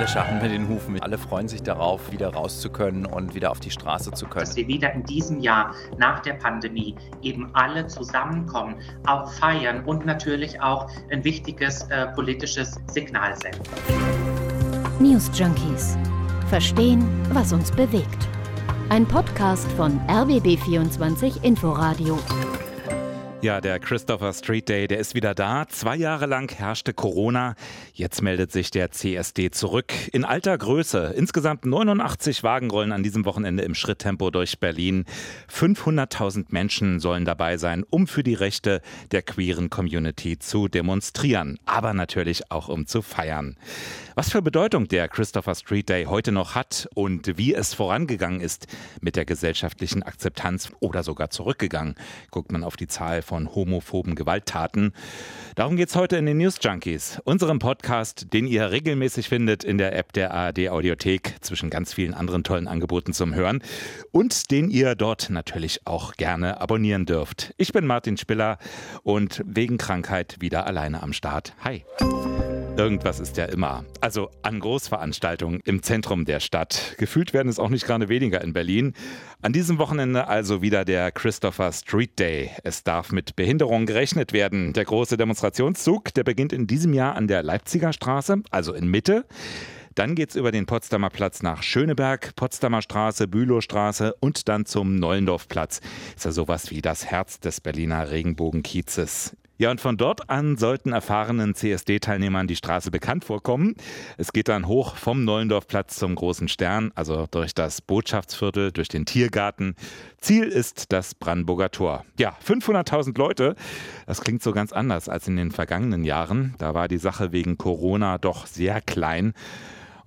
Alle scharren mit den Hufen. Alle freuen sich darauf, wieder raus zu können und wieder auf die Straße zu können. Dass wir wieder in diesem Jahr nach der Pandemie eben alle zusammenkommen, auch feiern und natürlich auch ein wichtiges äh, politisches Signal senden. News Junkies. Verstehen, was uns bewegt. Ein Podcast von RBB24 Inforadio. Ja, der Christopher Street Day, der ist wieder da. Zwei Jahre lang herrschte Corona. Jetzt meldet sich der CSD zurück. In alter Größe. Insgesamt 89 Wagen rollen an diesem Wochenende im Schritttempo durch Berlin. 500.000 Menschen sollen dabei sein, um für die Rechte der queeren Community zu demonstrieren. Aber natürlich auch um zu feiern. Was für Bedeutung der Christopher Street Day heute noch hat und wie es vorangegangen ist mit der gesellschaftlichen Akzeptanz oder sogar zurückgegangen, guckt man auf die Zahl von homophoben Gewalttaten. Darum geht es heute in den News Junkies, unserem Podcast, den ihr regelmäßig findet in der App der ARD Audiothek zwischen ganz vielen anderen tollen Angeboten zum Hören und den ihr dort natürlich auch gerne abonnieren dürft. Ich bin Martin Spiller und wegen Krankheit wieder alleine am Start. Hi. Irgendwas ist ja immer. Also an Großveranstaltungen im Zentrum der Stadt. Gefühlt werden es auch nicht gerade weniger in Berlin. An diesem Wochenende also wieder der Christopher Street Day. Es darf mit Behinderung gerechnet werden. Der große Demonstrationszug, der beginnt in diesem Jahr an der Leipziger Straße, also in Mitte. Dann geht es über den Potsdamer Platz nach Schöneberg, Potsdamer Straße, Bülowstraße und dann zum Neulendorfplatz. Ist ja sowas wie das Herz des Berliner Regenbogenkiezes. Ja, und von dort an sollten erfahrenen CSD-Teilnehmern die Straße bekannt vorkommen. Es geht dann hoch vom Neulendorfplatz zum Großen Stern, also durch das Botschaftsviertel, durch den Tiergarten. Ziel ist das Brandenburger Tor. Ja, 500.000 Leute. Das klingt so ganz anders als in den vergangenen Jahren. Da war die Sache wegen Corona doch sehr klein.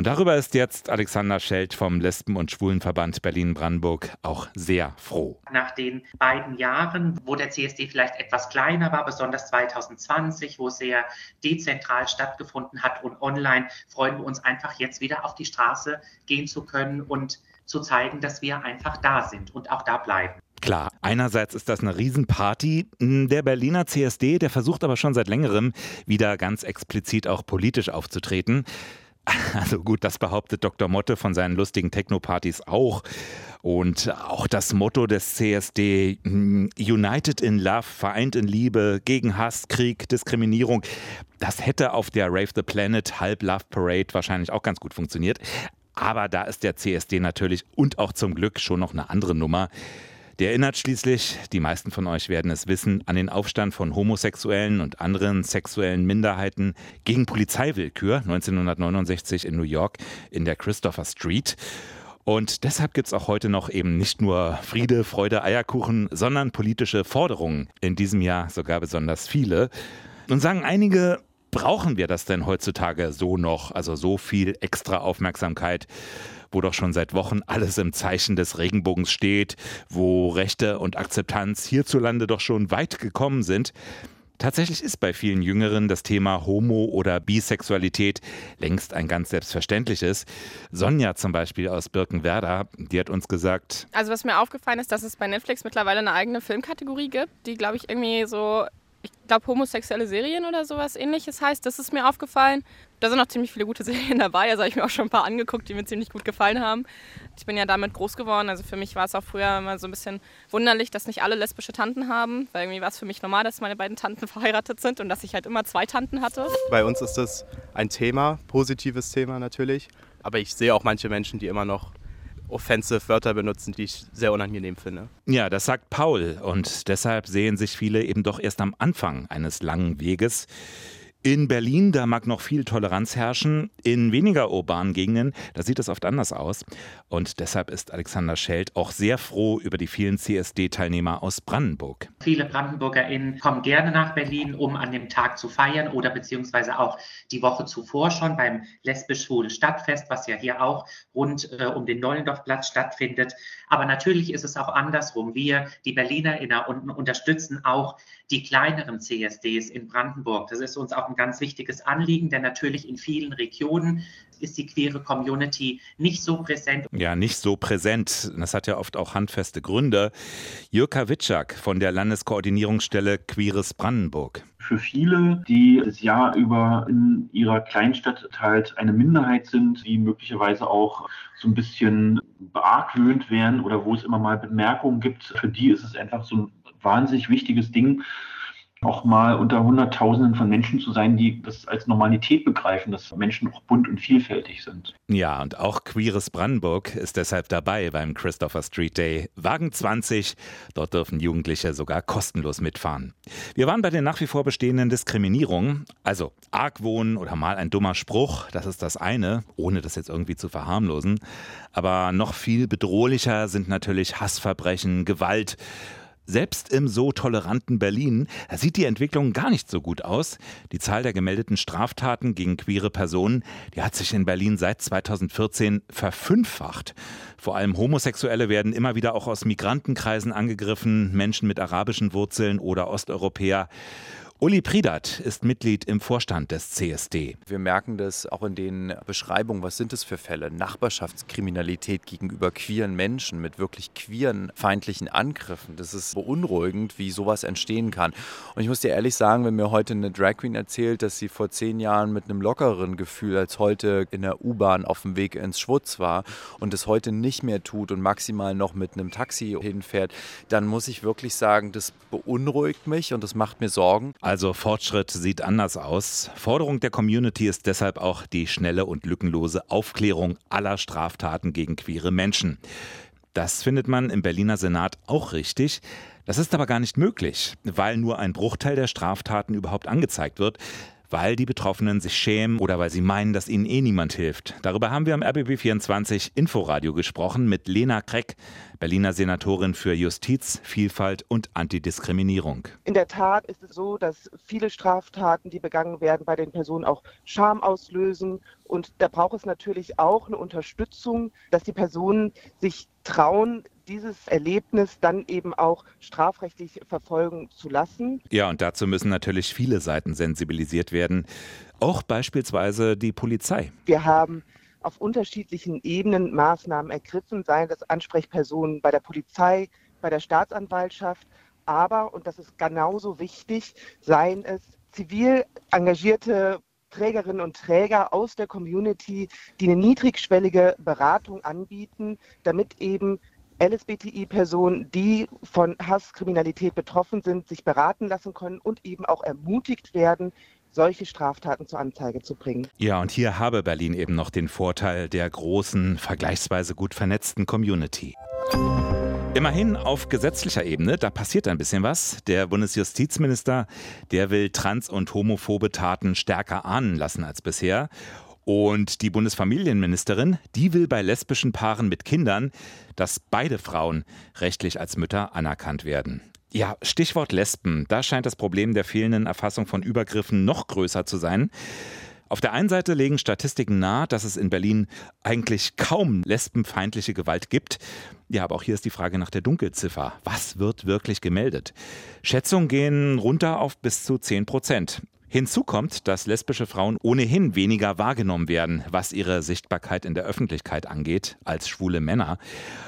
Und darüber ist jetzt Alexander Schelt vom Lesben- und Schwulenverband Berlin-Brandenburg auch sehr froh. Nach den beiden Jahren, wo der CSD vielleicht etwas kleiner war, besonders 2020, wo es sehr dezentral stattgefunden hat und online, freuen wir uns einfach jetzt wieder auf die Straße gehen zu können und zu zeigen, dass wir einfach da sind und auch da bleiben. Klar, einerseits ist das eine Riesenparty. Der Berliner CSD, der versucht aber schon seit längerem wieder ganz explizit auch politisch aufzutreten. Also gut, das behauptet Dr. Motte von seinen lustigen Techno-Partys auch. Und auch das Motto des CSD, hm, United in Love, vereint in Liebe, gegen Hass, Krieg, Diskriminierung, das hätte auf der Rave the Planet Halb Love Parade wahrscheinlich auch ganz gut funktioniert. Aber da ist der CSD natürlich und auch zum Glück schon noch eine andere Nummer. Der erinnert schließlich, die meisten von euch werden es wissen, an den Aufstand von Homosexuellen und anderen sexuellen Minderheiten gegen Polizeiwillkür 1969 in New York in der Christopher Street. Und deshalb gibt es auch heute noch eben nicht nur Friede, Freude, Eierkuchen, sondern politische Forderungen. In diesem Jahr sogar besonders viele. Nun sagen einige, brauchen wir das denn heutzutage so noch? Also so viel extra Aufmerksamkeit? wo doch schon seit Wochen alles im Zeichen des Regenbogens steht, wo Rechte und Akzeptanz hierzulande doch schon weit gekommen sind. Tatsächlich ist bei vielen Jüngeren das Thema Homo- oder Bisexualität längst ein ganz selbstverständliches. Sonja zum Beispiel aus Birkenwerder, die hat uns gesagt. Also was mir aufgefallen ist, dass es bei Netflix mittlerweile eine eigene Filmkategorie gibt, die, glaube ich, irgendwie so ich glaube, homosexuelle Serien oder sowas ähnliches heißt. Das ist mir aufgefallen. Da sind auch ziemlich viele gute Serien dabei. Also habe ich mir auch schon ein paar angeguckt, die mir ziemlich gut gefallen haben. Ich bin ja damit groß geworden. Also für mich war es auch früher immer so ein bisschen wunderlich, dass nicht alle lesbische Tanten haben. Weil irgendwie war es für mich normal, dass meine beiden Tanten verheiratet sind und dass ich halt immer zwei Tanten hatte. Bei uns ist das ein Thema, positives Thema natürlich. Aber ich sehe auch manche Menschen, die immer noch offensive Wörter benutzen, die ich sehr unangenehm finde. Ja, das sagt Paul und deshalb sehen sich viele eben doch erst am Anfang eines langen Weges. In Berlin, da mag noch viel Toleranz herrschen. In weniger urbanen Gegenden, da sieht es oft anders aus. Und deshalb ist Alexander Schelt auch sehr froh über die vielen CSD-Teilnehmer aus Brandenburg. Viele BrandenburgerInnen kommen gerne nach Berlin, um an dem Tag zu feiern oder beziehungsweise auch die Woche zuvor schon beim lesbisch-schwulen Stadtfest, was ja hier auch rund äh, um den Neulendorfplatz stattfindet. Aber natürlich ist es auch andersrum. Wir, die BerlinerInnen, unterstützen auch die kleineren CSDs in Brandenburg. Das ist uns auch ein ganz wichtiges Anliegen, denn natürlich in vielen Regionen ist die queere Community nicht so präsent. Ja, nicht so präsent. Das hat ja oft auch handfeste Gründe. Jürka Witschak von der Landeskoordinierungsstelle Queeres Brandenburg. Für viele, die das Jahr über in ihrer Kleinstadt halt eine Minderheit sind, die möglicherweise auch so ein bisschen beargwöhnt werden oder wo es immer mal Bemerkungen gibt, für die ist es einfach so ein wahnsinnig wichtiges Ding, auch mal unter Hunderttausenden von Menschen zu sein, die das als Normalität begreifen, dass Menschen auch bunt und vielfältig sind. Ja, und auch Queeres Brandenburg ist deshalb dabei beim Christopher Street Day. Wagen 20, dort dürfen Jugendliche sogar kostenlos mitfahren. Wir waren bei den nach wie vor bestehenden Diskriminierungen, also Argwohn oder mal ein dummer Spruch, das ist das eine, ohne das jetzt irgendwie zu verharmlosen. Aber noch viel bedrohlicher sind natürlich Hassverbrechen, Gewalt selbst im so toleranten Berlin sieht die Entwicklung gar nicht so gut aus. Die Zahl der gemeldeten Straftaten gegen queere Personen, die hat sich in Berlin seit 2014 verfünffacht. Vor allem Homosexuelle werden immer wieder auch aus Migrantenkreisen angegriffen, Menschen mit arabischen Wurzeln oder Osteuropäer. Uli Pridat ist Mitglied im Vorstand des CSD. Wir merken das auch in den Beschreibungen, was sind es für Fälle? Nachbarschaftskriminalität gegenüber queeren Menschen mit wirklich queeren feindlichen Angriffen. Das ist beunruhigend, wie sowas entstehen kann. Und ich muss dir ehrlich sagen, wenn mir heute eine Drag Queen erzählt, dass sie vor zehn Jahren mit einem lockeren Gefühl als heute in der U-Bahn auf dem Weg ins Schwutz war und es heute nicht mehr tut und maximal noch mit einem Taxi hinfährt, dann muss ich wirklich sagen, das beunruhigt mich und das macht mir Sorgen. Fortschritt sieht anders aus. Forderung der Community ist deshalb auch die schnelle und lückenlose Aufklärung aller Straftaten gegen queere Menschen. Das findet man im Berliner Senat auch richtig. Das ist aber gar nicht möglich, weil nur ein Bruchteil der Straftaten überhaupt angezeigt wird weil die Betroffenen sich schämen oder weil sie meinen, dass ihnen eh niemand hilft. Darüber haben wir am RBB24 Inforadio gesprochen mit Lena Kreck, Berliner Senatorin für Justiz, Vielfalt und Antidiskriminierung. In der Tat ist es so, dass viele Straftaten, die begangen werden, bei den Personen auch Scham auslösen. Und da braucht es natürlich auch eine Unterstützung, dass die Personen sich trauen, dieses Erlebnis dann eben auch strafrechtlich verfolgen zu lassen. Ja, und dazu müssen natürlich viele Seiten sensibilisiert werden, auch beispielsweise die Polizei. Wir haben auf unterschiedlichen Ebenen Maßnahmen ergriffen, seien das Ansprechpersonen bei der Polizei, bei der Staatsanwaltschaft, aber, und das ist genauso wichtig, seien es zivil engagierte Trägerinnen und Träger aus der Community, die eine niedrigschwellige Beratung anbieten, damit eben LSBTI-Personen, die von Hasskriminalität betroffen sind, sich beraten lassen können und eben auch ermutigt werden, solche Straftaten zur Anzeige zu bringen. Ja, und hier habe Berlin eben noch den Vorteil der großen, vergleichsweise gut vernetzten Community. Immerhin auf gesetzlicher Ebene, da passiert ein bisschen was. Der Bundesjustizminister, der will trans- und homophobe Taten stärker ahnen lassen als bisher. Und die Bundesfamilienministerin, die will bei lesbischen Paaren mit Kindern, dass beide Frauen rechtlich als Mütter anerkannt werden. Ja, Stichwort Lesben. Da scheint das Problem der fehlenden Erfassung von Übergriffen noch größer zu sein. Auf der einen Seite legen Statistiken nahe, dass es in Berlin eigentlich kaum lesbenfeindliche Gewalt gibt. Ja, aber auch hier ist die Frage nach der Dunkelziffer. Was wird wirklich gemeldet? Schätzungen gehen runter auf bis zu 10 Prozent. Hinzu kommt, dass lesbische Frauen ohnehin weniger wahrgenommen werden, was ihre Sichtbarkeit in der Öffentlichkeit angeht, als schwule Männer.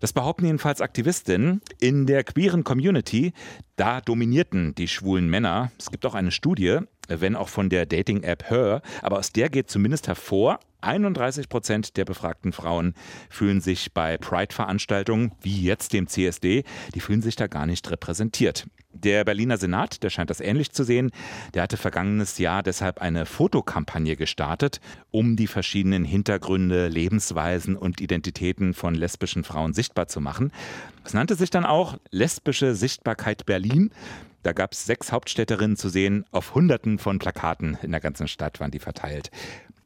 Das behaupten jedenfalls Aktivistinnen. In der queeren Community, da dominierten die schwulen Männer. Es gibt auch eine Studie, wenn auch von der Dating-App Her, aber aus der geht zumindest hervor, 31 Prozent der befragten Frauen fühlen sich bei Pride-Veranstaltungen, wie jetzt dem CSD, die fühlen sich da gar nicht repräsentiert. Der Berliner Senat, der scheint das ähnlich zu sehen, der hatte vergangenes Jahr deshalb eine Fotokampagne gestartet, um die verschiedenen Hintergründe, Lebensweisen und Identitäten von lesbischen Frauen sichtbar zu machen. Es nannte sich dann auch Lesbische Sichtbarkeit Berlin. Da gab es sechs Hauptstädterinnen zu sehen, auf Hunderten von Plakaten in der ganzen Stadt waren die verteilt.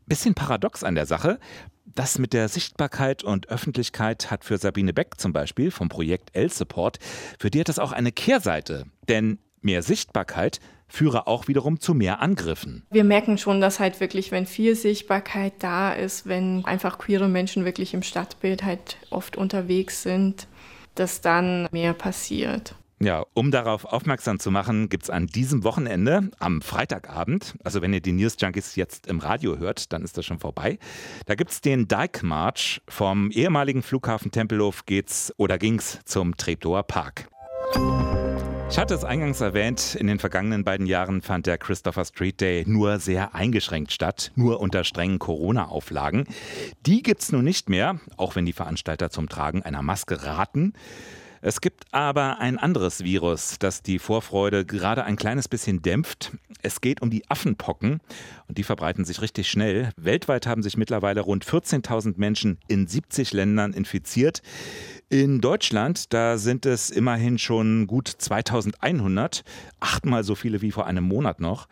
Bisschen paradox an der Sache. Das mit der Sichtbarkeit und Öffentlichkeit hat für Sabine Beck zum Beispiel vom Projekt L-Support, für die hat das auch eine Kehrseite. Denn mehr Sichtbarkeit führe auch wiederum zu mehr Angriffen. Wir merken schon, dass halt wirklich, wenn viel Sichtbarkeit da ist, wenn einfach queere Menschen wirklich im Stadtbild halt oft unterwegs sind, dass dann mehr passiert. Ja, um darauf aufmerksam zu machen, gibt es an diesem Wochenende am Freitagabend, also wenn ihr die News Junkies jetzt im Radio hört, dann ist das schon vorbei. Da gibt es den Dyke March. Vom ehemaligen Flughafen Tempelhof geht's oder ging's zum Treptower Park. Ich hatte es eingangs erwähnt, in den vergangenen beiden Jahren fand der Christopher Street Day nur sehr eingeschränkt statt, nur unter strengen Corona-Auflagen. Die gibt es nun nicht mehr, auch wenn die Veranstalter zum Tragen einer Maske raten. Es gibt aber ein anderes Virus, das die Vorfreude gerade ein kleines bisschen dämpft. Es geht um die Affenpocken und die verbreiten sich richtig schnell. Weltweit haben sich mittlerweile rund 14.000 Menschen in 70 Ländern infiziert. In Deutschland, da sind es immerhin schon gut 2100, achtmal so viele wie vor einem Monat noch.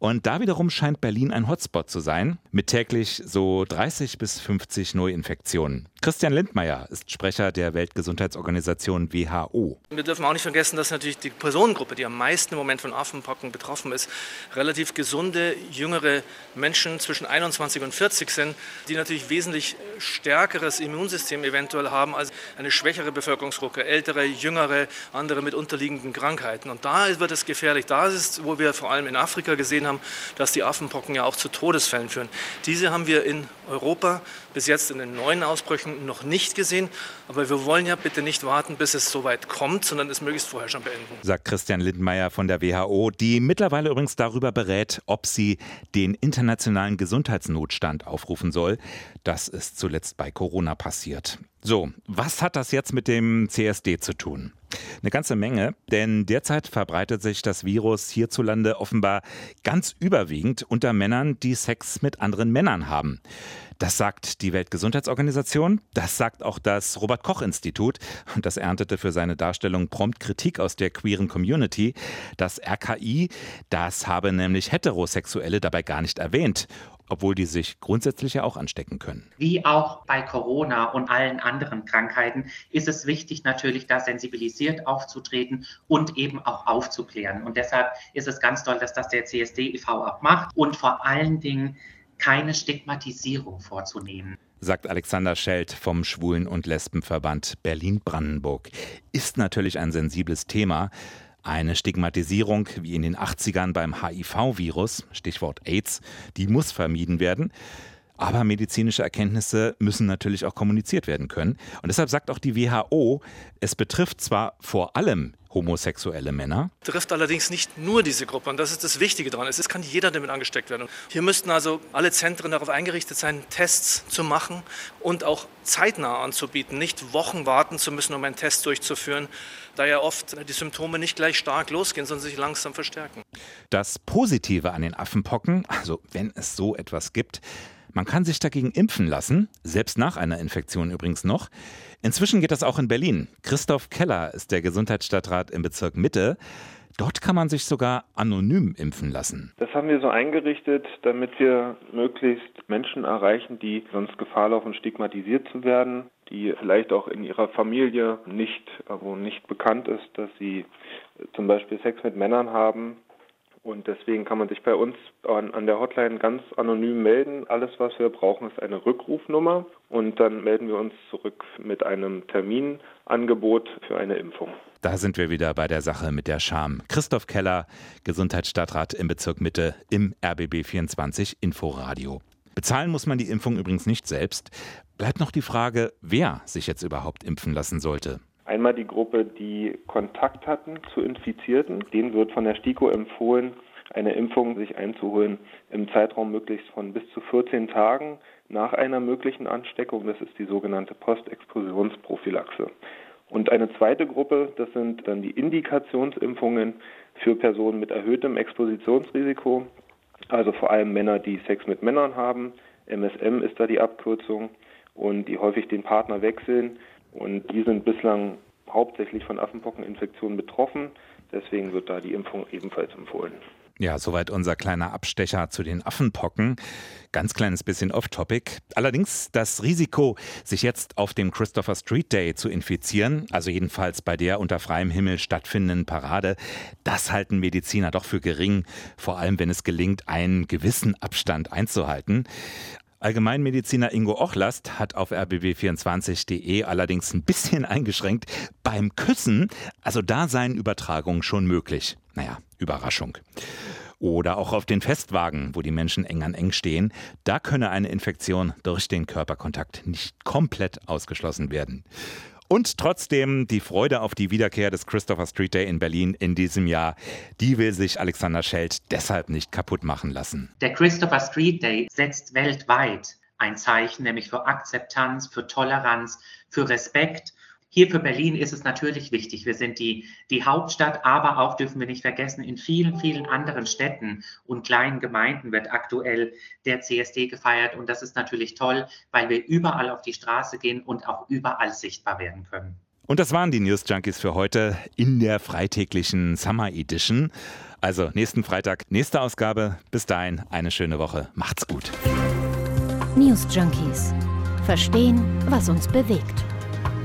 Und da wiederum scheint Berlin ein Hotspot zu sein, mit täglich so 30 bis 50 Neuinfektionen. Christian Lindmeier ist Sprecher der Weltgesundheitsorganisation WHO. Wir dürfen auch nicht vergessen, dass natürlich die Personengruppe, die am meisten im Moment von Affenpocken betroffen ist, relativ gesunde, jüngere Menschen zwischen 21 und 40 sind, die natürlich wesentlich stärkeres Immunsystem eventuell haben als eine schwächere Bevölkerungsgruppe, ältere, jüngere, andere mit unterliegenden Krankheiten. Und da wird es gefährlich. Da ist es, wo wir vor allem in Afrika gesehen haben, dass die Affenpocken ja auch zu Todesfällen führen. Diese haben wir in Europa bis jetzt in den neuen Ausbrüchen noch nicht gesehen. Aber wir wollen ja bitte nicht warten, bis es soweit kommt, sondern es möglichst vorher schon beenden. Sagt Christian Lindmeier von der WHO, die mittlerweile übrigens darüber berät, ob sie den internationalen Gesundheitsnotstand aufrufen soll. Das ist zuletzt bei Corona passiert. So, was hat das jetzt mit dem CSD zu tun? Eine ganze Menge, denn derzeit verbreitet sich das Virus hierzulande offenbar ganz überwiegend unter Männern, die Sex mit anderen Männern haben. Das sagt die Weltgesundheitsorganisation, das sagt auch das Robert Koch Institut und das erntete für seine Darstellung prompt Kritik aus der queeren Community. Das RKI, das habe nämlich Heterosexuelle dabei gar nicht erwähnt obwohl die sich grundsätzlich ja auch anstecken können. Wie auch bei Corona und allen anderen Krankheiten ist es wichtig, natürlich da sensibilisiert aufzutreten und eben auch aufzuklären. Und deshalb ist es ganz toll, dass das der CSD e.V. auch macht und vor allen Dingen keine Stigmatisierung vorzunehmen sagt Alexander Schelt vom Schwulen- und Lesbenverband Berlin-Brandenburg. Ist natürlich ein sensibles Thema. Eine Stigmatisierung wie in den 80ern beim HIV-Virus, Stichwort AIDS, die muss vermieden werden. Aber medizinische Erkenntnisse müssen natürlich auch kommuniziert werden können. Und deshalb sagt auch die WHO, es betrifft zwar vor allem homosexuelle Männer. Trifft allerdings nicht nur diese Gruppe und das ist das Wichtige daran. Es kann jeder damit angesteckt werden. Hier müssten also alle Zentren darauf eingerichtet sein, Tests zu machen und auch zeitnah anzubieten, nicht Wochen warten zu müssen, um einen Test durchzuführen, da ja oft die Symptome nicht gleich stark losgehen, sondern sich langsam verstärken. Das Positive an den Affenpocken, also wenn es so etwas gibt, man kann sich dagegen impfen lassen, selbst nach einer Infektion übrigens noch. Inzwischen geht das auch in Berlin. Christoph Keller ist der Gesundheitsstadtrat im Bezirk Mitte. Dort kann man sich sogar anonym impfen lassen. Das haben wir so eingerichtet, damit wir möglichst Menschen erreichen, die sonst Gefahr laufen, stigmatisiert zu werden, die vielleicht auch in ihrer Familie nicht, wo nicht bekannt ist, dass sie zum Beispiel Sex mit Männern haben und deswegen kann man sich bei uns an, an, der Hotline ganz anonym melden. Alles, was wir brauchen, ist eine Rückrufnummer. Und dann melden wir uns zurück mit einem Terminangebot für eine Impfung. Da sind wir wieder bei der Sache mit der Scham. Christoph Keller, Gesundheitsstadtrat im Bezirk Mitte im RBB 24 Inforadio. Bezahlen muss man die Impfung übrigens nicht selbst. Bleibt noch die Frage, wer sich jetzt überhaupt impfen lassen sollte. Einmal die Gruppe, die Kontakt hatten zu Infizierten. Denen wird von der STIKO empfohlen, eine Impfung sich einzuholen im Zeitraum möglichst von bis zu 14 Tagen nach einer möglichen Ansteckung. Das ist die sogenannte Postexplosionsprophylaxe. Und eine zweite Gruppe, das sind dann die Indikationsimpfungen für Personen mit erhöhtem Expositionsrisiko, also vor allem Männer, die Sex mit Männern haben. MSM ist da die Abkürzung und die häufig den Partner wechseln und die sind bislang hauptsächlich von Affenpockeninfektionen betroffen. Deswegen wird da die Impfung ebenfalls empfohlen. Ja, soweit unser kleiner Abstecher zu den Affenpocken. Ganz kleines bisschen off-topic. Allerdings das Risiko, sich jetzt auf dem Christopher Street Day zu infizieren, also jedenfalls bei der unter freiem Himmel stattfindenden Parade, das halten Mediziner doch für gering, vor allem wenn es gelingt, einen gewissen Abstand einzuhalten. Allgemeinmediziner Ingo Ochlast hat auf rbb24.de allerdings ein bisschen eingeschränkt. Beim Küssen, also da seien Übertragungen schon möglich. Naja, Überraschung. Oder auch auf den Festwagen, wo die Menschen eng an eng stehen, da könne eine Infektion durch den Körperkontakt nicht komplett ausgeschlossen werden. Und trotzdem die Freude auf die Wiederkehr des Christopher Street Day in Berlin in diesem Jahr, die will sich Alexander Schelt deshalb nicht kaputt machen lassen. Der Christopher Street Day setzt weltweit ein Zeichen, nämlich für Akzeptanz, für Toleranz, für Respekt hier für Berlin ist es natürlich wichtig. Wir sind die, die Hauptstadt, aber auch dürfen wir nicht vergessen, in vielen, vielen anderen Städten und kleinen Gemeinden wird aktuell der CSD gefeiert. Und das ist natürlich toll, weil wir überall auf die Straße gehen und auch überall sichtbar werden können. Und das waren die News Junkies für heute in der freitäglichen Summer Edition. Also nächsten Freitag, nächste Ausgabe. Bis dahin eine schöne Woche. Macht's gut. News Junkies. Verstehen, was uns bewegt.